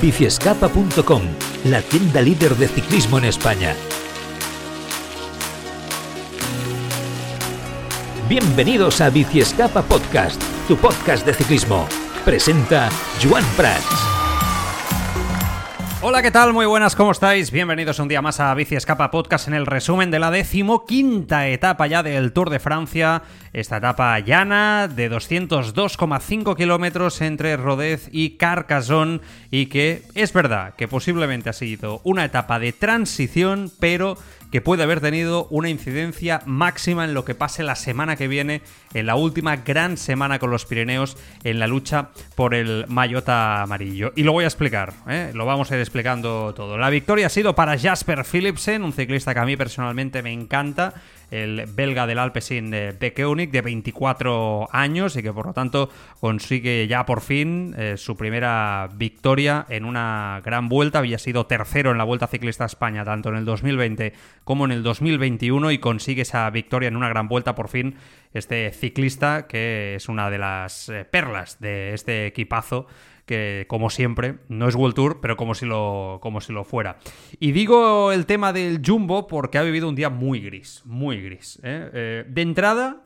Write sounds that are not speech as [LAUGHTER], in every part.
biciescapa.com, la tienda líder de ciclismo en España. Bienvenidos a Biciescapa Podcast, tu podcast de ciclismo. Presenta Joan Prats. Hola, ¿qué tal? Muy buenas, ¿cómo estáis? Bienvenidos un día más a Bici Escapa Podcast en el resumen de la decimoquinta etapa ya del Tour de Francia. Esta etapa llana de 202,5 kilómetros entre Rodez y Carcassonne y que es verdad que posiblemente ha sido una etapa de transición, pero que puede haber tenido una incidencia máxima en lo que pase la semana que viene, en la última gran semana con los Pirineos, en la lucha por el Mayota amarillo. Y lo voy a explicar, ¿eh? lo vamos a ir explicando todo. La victoria ha sido para Jasper Philipsen, un ciclista que a mí personalmente me encanta el belga del Alpecin de Koenig, de 24 años y que por lo tanto consigue ya por fin eh, su primera victoria en una gran vuelta. Había sido tercero en la Vuelta Ciclista España tanto en el 2020 como en el 2021 y consigue esa victoria en una gran vuelta por fin este ciclista que es una de las eh, perlas de este equipazo que como siempre no es World Tour, pero como si lo, como si lo fuera. Y digo el tema del Jumbo porque ha vivido un día muy gris, muy gris. ¿eh? Eh, de entrada,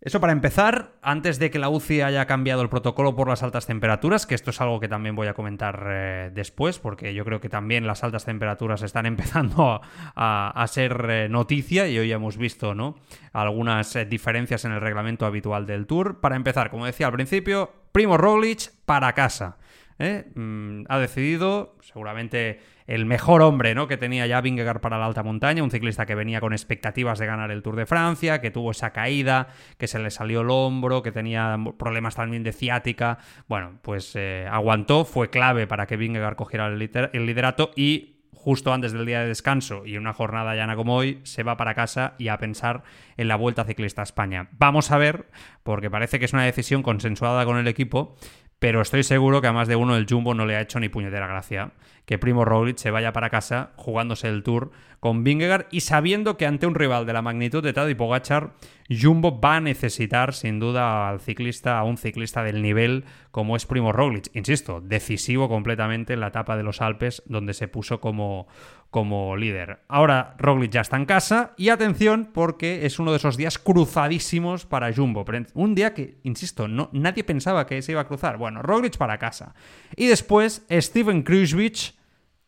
eso para empezar, antes de que la UCI haya cambiado el protocolo por las altas temperaturas, que esto es algo que también voy a comentar eh, después, porque yo creo que también las altas temperaturas están [LAUGHS] empezando a, ser noticia y hoy hemos visto ¿no? algunas diferencias en el reglamento habitual del Tour. Para empezar, como decía al principio, Primo Roglic para casa. ¿Eh? Mm, ha decidido, seguramente el mejor hombre ¿no? que tenía ya Vingegaard para la alta montaña, un ciclista que venía con expectativas de ganar el Tour de Francia, que tuvo esa caída, que se le salió el hombro, que tenía problemas también de ciática. Bueno, pues eh, aguantó, fue clave para que Vingegaard cogiera el, el liderato y justo antes del día de descanso y una jornada llana como hoy, se va para casa y a pensar en la Vuelta Ciclista a España. Vamos a ver, porque parece que es una decisión consensuada con el equipo, pero estoy seguro que a más de uno el Jumbo no le ha hecho ni puñetera gracia que Primo Roglic se vaya para casa jugándose el Tour con Vingegaard y sabiendo que ante un rival de la magnitud de Tadej Pogacar, Jumbo va a necesitar sin duda al ciclista, a un ciclista del nivel como es Primo Roglic. Insisto, decisivo completamente en la etapa de los Alpes donde se puso como, como líder. Ahora Roglic ya está en casa y atención porque es uno de esos días cruzadísimos para Jumbo. Un día que, insisto, no, nadie pensaba que se iba a cruzar. Bueno, Roglic para casa. Y después Steven Kruijswijk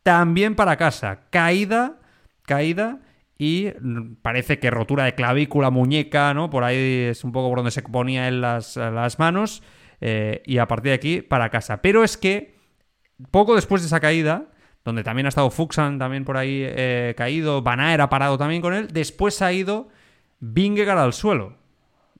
también para casa. Caída, caída y parece que rotura de clavícula, muñeca, ¿no? Por ahí es un poco por donde se ponía en las, las manos. Eh, y a partir de aquí para casa. Pero es que poco después de esa caída, donde también ha estado Fuxan también por ahí eh, caído, Van ha parado también con él, después ha ido Vingegaard al suelo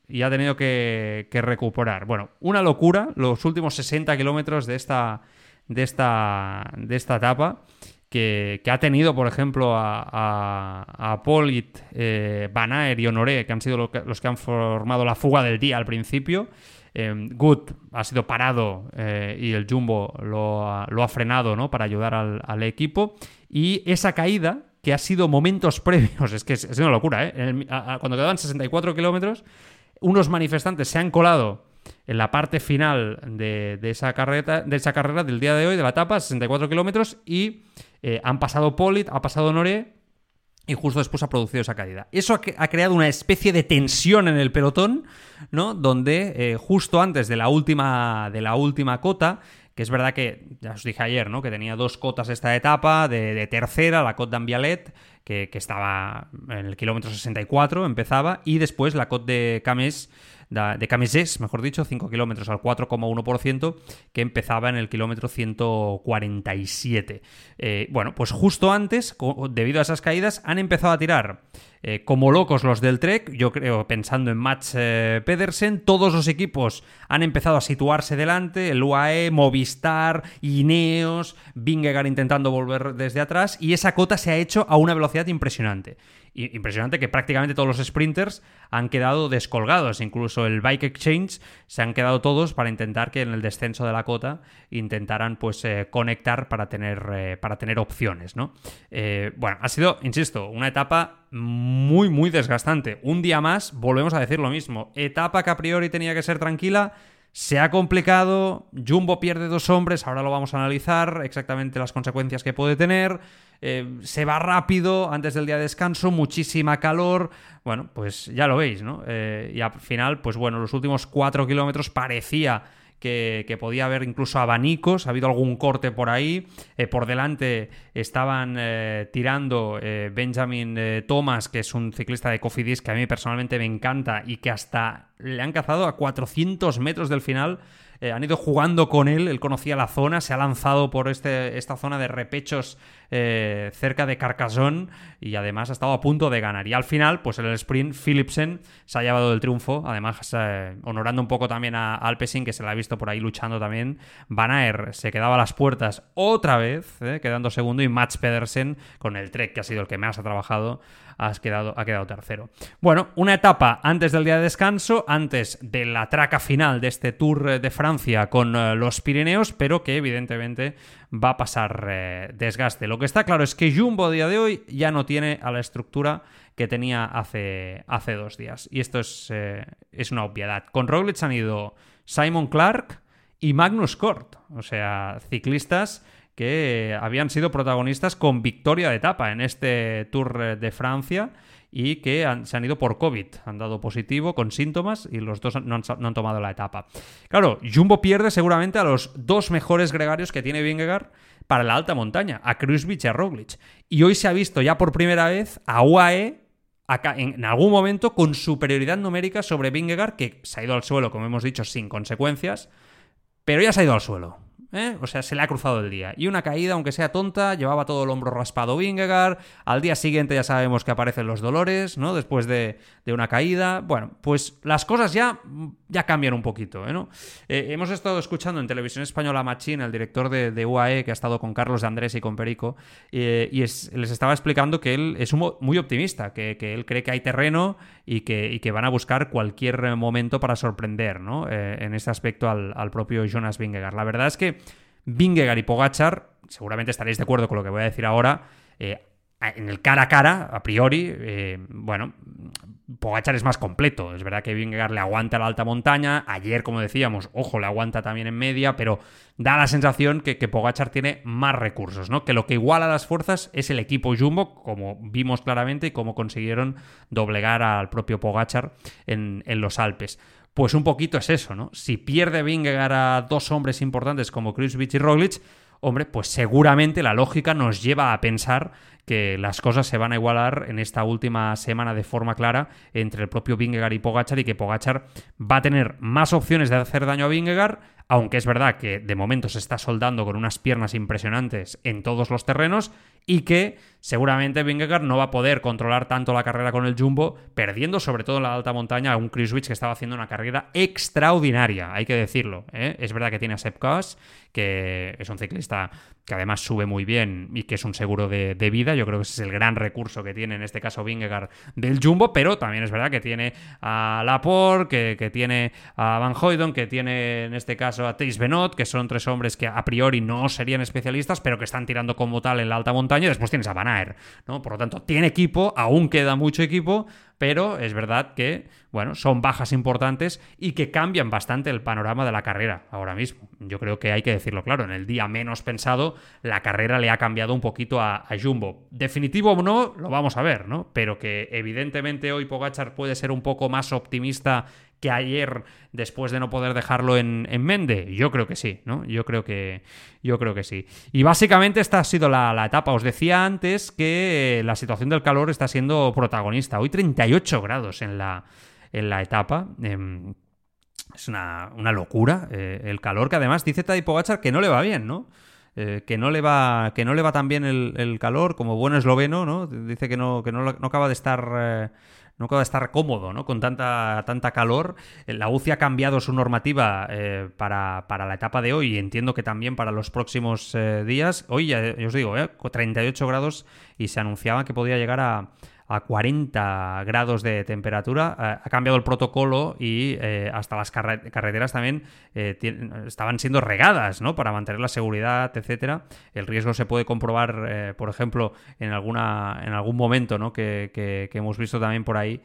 y ha tenido que, que recuperar. Bueno, una locura los últimos 60 kilómetros de esta, de esta, de esta etapa. Que, ha tenido, por ejemplo, a, a, a Polit, eh, y Honoré, que han sido los que, han formado la fuga del día al principio. Eh, Good ha sido parado eh, y el Jumbo lo ha, frenado ¿no? para ayudar al, equipo. Y esa caída, que ha sido momentos [LAUGHS] previos, es que es, una locura, ¿eh? cuando quedaban 64 kilómetros, unos manifestantes se han colado en la parte final de, esa, carrera, de esa carrera del día de hoy, de la etapa, 64 kilómetros, y eh, han pasado Polit, ha pasado Noré, y justo después ha producido esa caída. Eso ha, creado una especie de tensión en el pelotón, ¿no? Donde eh, justo antes de la última, de la última cota, que es verdad que, ya os dije ayer, ¿no? Que tenía dos cotas esta etapa, de, tercera, la Côte d'Ambialet, que, estaba en el kilómetro 64, empezaba, y después la Côte de Camés de Camesés, mejor dicho, 5 kilómetros al 4,1%, que empezaba en el kilómetro 147. Eh, bueno, pues justo antes, debido a esas caídas, han empezado a tirar eh, como locos los del Trek, yo creo, pensando en Mats eh, Pedersen, todos los equipos han empezado a situarse delante, el UAE, Movistar, Ineos, Vingegaard intentando volver desde atrás, y esa cota se ha hecho a una velocidad impresionante impresionante que prácticamente todos los sprinters han quedado descolgados. Incluso el Bike Exchange se han quedado todos para intentar que en el descenso de la cota intentaran pues eh, conectar para tener, para tener opciones, ¿no? Bueno, ha sido, insisto, una etapa muy, muy desgastante. Un día más, volvemos a decir lo mismo. Etapa que a priori tenía que ser tranquila. Se ha complicado, Jumbo pierde dos hombres, ahora lo vamos a analizar exactamente las consecuencias que puede tener. Eh, se va rápido antes del día de descanso, muchísima calor. Bueno, pues ya lo veis, ¿no? Eh, y al final, pues bueno, los últimos cuatro kilómetros parecía que, podía haber incluso abanicos, ha habido algún corte por ahí. Eh, por delante estaban tirando Benjamin Thomas, que es un ciclista de Cofidis que a mí personalmente me encanta y que hasta le han cazado a 400 metros del final eh, han ido jugando con él, él conocía la zona, se ha lanzado por este, esta zona de repechos eh, cerca de Carcassonne y además ha estado a punto de ganar. Y al final, pues en el sprint, Philipsen se ha llevado el triunfo, además eh, honorando un poco también a Alpecin, que se la ha visto por ahí luchando también. Van Aert se quedaba a las puertas otra vez, quedando segundo, y Mats Pedersen con el Trek, que ha sido el que más ha trabajado, has quedado, ha quedado tercero. Bueno, una etapa antes del día de descanso, antes de la traca final de este Tour de Francia con eh, los Pirineos, pero que evidentemente va a pasar eh, desgaste. Lo que está claro es que Jumbo a día de hoy ya no tiene a la estructura que tenía hace, hace dos días. Y esto es, eh, es una obviedad. Con Roglic han ido Simon Clark y Magnus Kort, o sea, ciclistas que habían sido protagonistas con victoria de etapa en este Tour de Francia y que se han ido por COVID. Han dado positivo con síntomas y los dos no han, tomado la etapa. Claro, Jumbo pierde seguramente a los dos mejores gregarios que tiene Vingegaard para la alta montaña, a Kruzvich y a Roglic. Y hoy se ha visto ya por primera vez a UAE en algún momento con superioridad numérica sobre Vingegaard, que se ha ido al suelo, como hemos dicho, sin consecuencias, pero ya se ha ido al suelo. ¿Eh? O sea, se le ha cruzado el día. Y una caída, aunque sea tonta, llevaba todo el hombro raspado Vingegaard. Al día siguiente ya sabemos que aparecen los dolores, ¿no? Después de, una caída. Bueno, pues las cosas ya, ya cambian un poquito, ¿eh? ¿no? Eh, hemos estado escuchando en Televisión Española Machín, el director de, UAE, que ha estado con Carlos de Andrés y con Perico, y les estaba explicando que él es muy optimista, que, él cree que hay terreno y que, que, van a buscar cualquier momento para sorprender, ¿no? en este aspecto al, al propio Jonas Vingegaard. La verdad es que Vingegaard y Pogachar, seguramente estaréis de acuerdo con lo que voy a decir ahora, eh, en el cara a cara, a priori, eh, bueno, Pogachar es más completo. Es verdad que Vingegaard le aguanta la alta montaña. Ayer, como decíamos, ojo, le aguanta también en media, pero da la sensación que, Pogachar tiene más recursos, ¿no? Que lo que iguala las fuerzas es el equipo Jumbo, como vimos claramente y como consiguieron doblegar al propio Pogachar en los Alpes. Pues un poquito es eso, ¿no? Si pierde Vingegaard a dos hombres importantes como Kruzvich y Roglic, hombre, pues seguramente la lógica nos lleva a pensar que las cosas se van a igualar en esta última semana de forma clara entre el propio Vingegaard y Pogachar y que Pogachar va a tener más opciones de hacer daño a Vingegaard, aunque es verdad que de momento se está soldando con unas piernas impresionantes en todos los terrenos y que seguramente Vingegaard no va a poder controlar tanto la carrera con el Jumbo, perdiendo sobre todo en la alta montaña a un Chris Witch que estaba haciendo una carrera extraordinaria, hay que decirlo. ¿eh? Es verdad que tiene a que es un ciclista que además sube muy bien y que es un seguro de, vida. Yo creo que ese es el gran recurso que tiene en este caso Vingegaard del Jumbo, pero también es verdad que tiene a Laporte, que, tiene a Van Hoydon, que tiene en este caso a Thijs Benot, que son tres hombres que a priori no serían especialistas, pero que están tirando como tal en la alta montaña. Y después tienes a Van Aert, ¿no? Por lo tanto, tiene equipo, aún queda mucho equipo, pero es verdad que, bueno, son bajas importantes y que cambian bastante el panorama de la carrera ahora mismo. Yo creo que hay que decirlo claro, en el día menos pensado, la carrera le ha cambiado un poquito a, Jumbo. Definitivo o no, lo vamos a ver, ¿no? Pero que evidentemente hoy Pogachar puede ser un poco más optimista que ayer después de no poder dejarlo en, Mende? Yo creo que sí, ¿no? Yo creo que, yo creo que sí. Y básicamente esta ha sido la, etapa. Os decía antes que la situación del calor está siendo protagonista. Hoy 38 grados en la, en la etapa. Em, es una, locura eh, el calor que además dice Tadej Pogachar que no le va bien, ¿no? Eh, que no le va que no le va tan bien el, calor como buen esloveno, ¿no? Dice que no que no, acaba de estar eh, no acaba de estar cómodo, ¿no? Con tanta, tanta calor. La UCI ha cambiado su normativa para, para, la etapa de hoy y entiendo que también para los próximos días. Hoy, ya, os digo, 38 grados y se anunciaba que podía llegar a, a 40 grados de temperatura. Eh, ha cambiado el protocolo y eh, hasta las carreteras también eh, estaban siendo regadas, ¿no? Para mantener la seguridad, etcétera. El riesgo se puede comprobar, por ejemplo, en alguna en algún momento, ¿no? Que, hemos visto también por ahí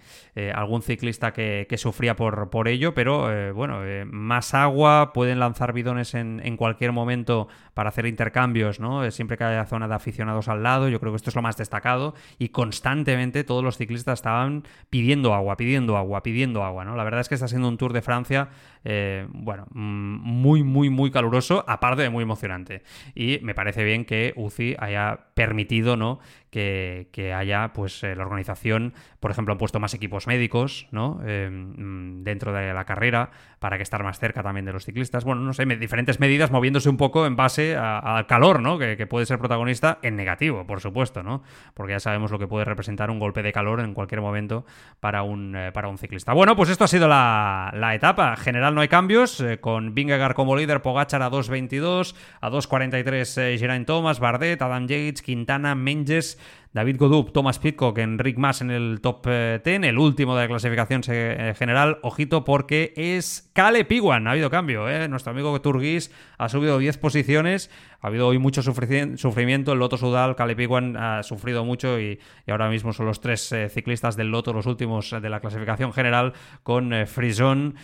algún ciclista que, sufría por, por ello, pero bueno, más agua, pueden lanzar bidones en, en, cualquier momento para hacer intercambios, ¿no? Siempre que haya zona de aficionados al lado, yo creo que esto es lo más destacado y constantemente todos los ciclistas estaban pidiendo agua, pidiendo agua, pidiendo agua, ¿no? La verdad es que está siendo un Tour de Francia, eh, bueno, mm, muy, muy, muy caluroso, aparte de muy emocionante. Y me parece bien que UCI haya permitido, ¿no? que, haya, pues eh, la organización, por ejemplo, han puesto más equipos médicos, ¿no? Eh, mm, dentro de la carrera, para que estar más cerca también de los ciclistas. Bueno, no sé, diferentes medidas moviéndose un poco en base al calor, ¿no? Que, puede ser protagonista en negativo, por supuesto, ¿no? Porque ya sabemos lo que puede representar un golpe de calor en cualquier momento para un, para un ciclista. Bueno, pues esto ha sido la, etapa. general no hay cambios, con Vingegaard como líder, Pogachar a 2.22, a 2.43 Geraint Thomas, Bardet, Adam Yates, Quintana, Menges, David Godup, Thomas Pitcock, Enric Mas en el top 10, eh, el último de la clasificación eh, general. Ojito porque es Cale Piguan. Ha habido cambio, ¿eh? Nuestro amigo Turgis ha subido 10 posiciones. Ha habido hoy mucho sufrimiento. El Loto Sudal, Cale Piguan ha sufrido mucho y, ahora mismo son los tres ciclistas del Loto, los últimos de la clasificación general, con Frison,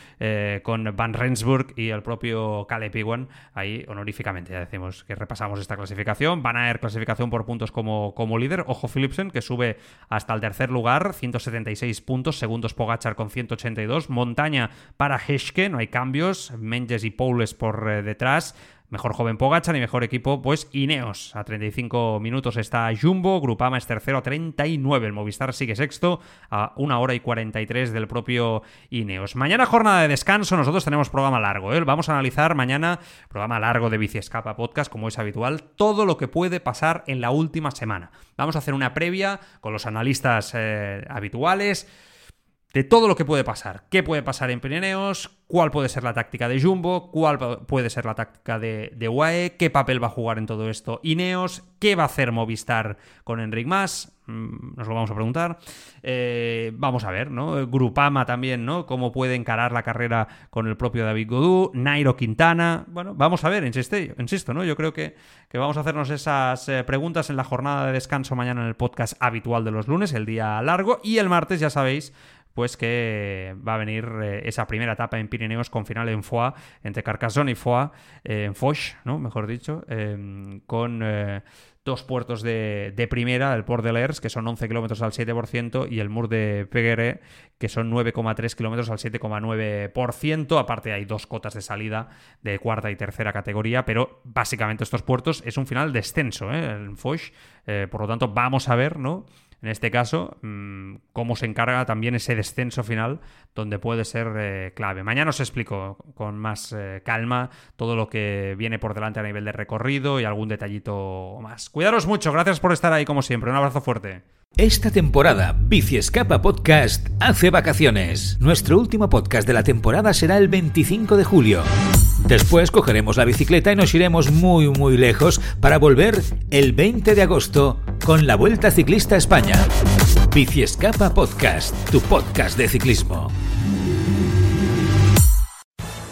con Van Rensburg y el propio Cale Piguan ahí honoríficamente. Ya decimos que repasamos esta clasificación. Van a haber clasificación por puntos como, como líder. Ojo Philipsen, que sube hasta el tercer lugar, 176 puntos, segundos Pogachar con 182, montaña para Heschke, no hay cambios, Menges y Poules por eh, detrás, Mejor joven Pogachar y mejor equipo, pues Ineos. A 35 minutos está Jumbo, Grupama es tercero a 39. El Movistar sigue sexto a 1 hora y 43 del propio Ineos. Mañana jornada de descanso, nosotros tenemos programa largo. ¿eh? Vamos a analizar mañana, programa largo de Bici Escapa Podcast, como es habitual, todo lo que puede pasar en la última semana. Vamos a hacer una previa con los analistas eh, habituales de todo lo que puede pasar. ¿Qué puede pasar en Pirineos? ¿Cuál puede ser la táctica de Jumbo? ¿Cuál puede ser la táctica de, de UAE? ¿Qué papel va a jugar en todo esto Ineos? ¿Qué va a hacer Movistar con Enric Mas? Mm, nos lo vamos a preguntar. Eh, vamos a ver, ¿no? Grupama también, ¿no? Cómo puede encarar la carrera con el propio David Godú, Nairo Quintana. Bueno, vamos a ver, insisto, insisto ¿no? Yo creo que, que vamos a hacernos esas eh, preguntas en la jornada de descanso mañana en el podcast habitual de los lunes, el día largo, y el martes, ya sabéis, pues que va a venir eh, esa primera etapa en Pirineos con final en Foix, entre Carcassonne y Foix, eh, en Foix, ¿no? mejor dicho, em, con eh, dos puertos de, primera, el Port de Lers, que son 11 kilómetros al 7%, y el Mur de Peguere, que son 9,3 kilómetros al 7,9%. Aparte hay dos cotas de salida de cuarta y tercera categoría, pero básicamente estos puertos es un final descenso, ¿eh? en Foix. por lo tanto, vamos a ver, ¿no? En este caso, mm, cómo se encarga también ese descenso final, donde puede ser eh, clave. Mañana os explico con más eh, calma todo lo que viene por delante a nivel de recorrido y algún detallito más. Cuidaros mucho, gracias por estar ahí como siempre. Un abrazo fuerte. Esta temporada, Bici Escapa Podcast hace vacaciones. Nuestro último podcast de la temporada será el 25 de julio. Después cogeremos la bicicleta y nos iremos muy muy lejos para volver el 20 de agosto con la Vuelta Ciclista a España. Bici Escapa Podcast, tu podcast de ciclismo.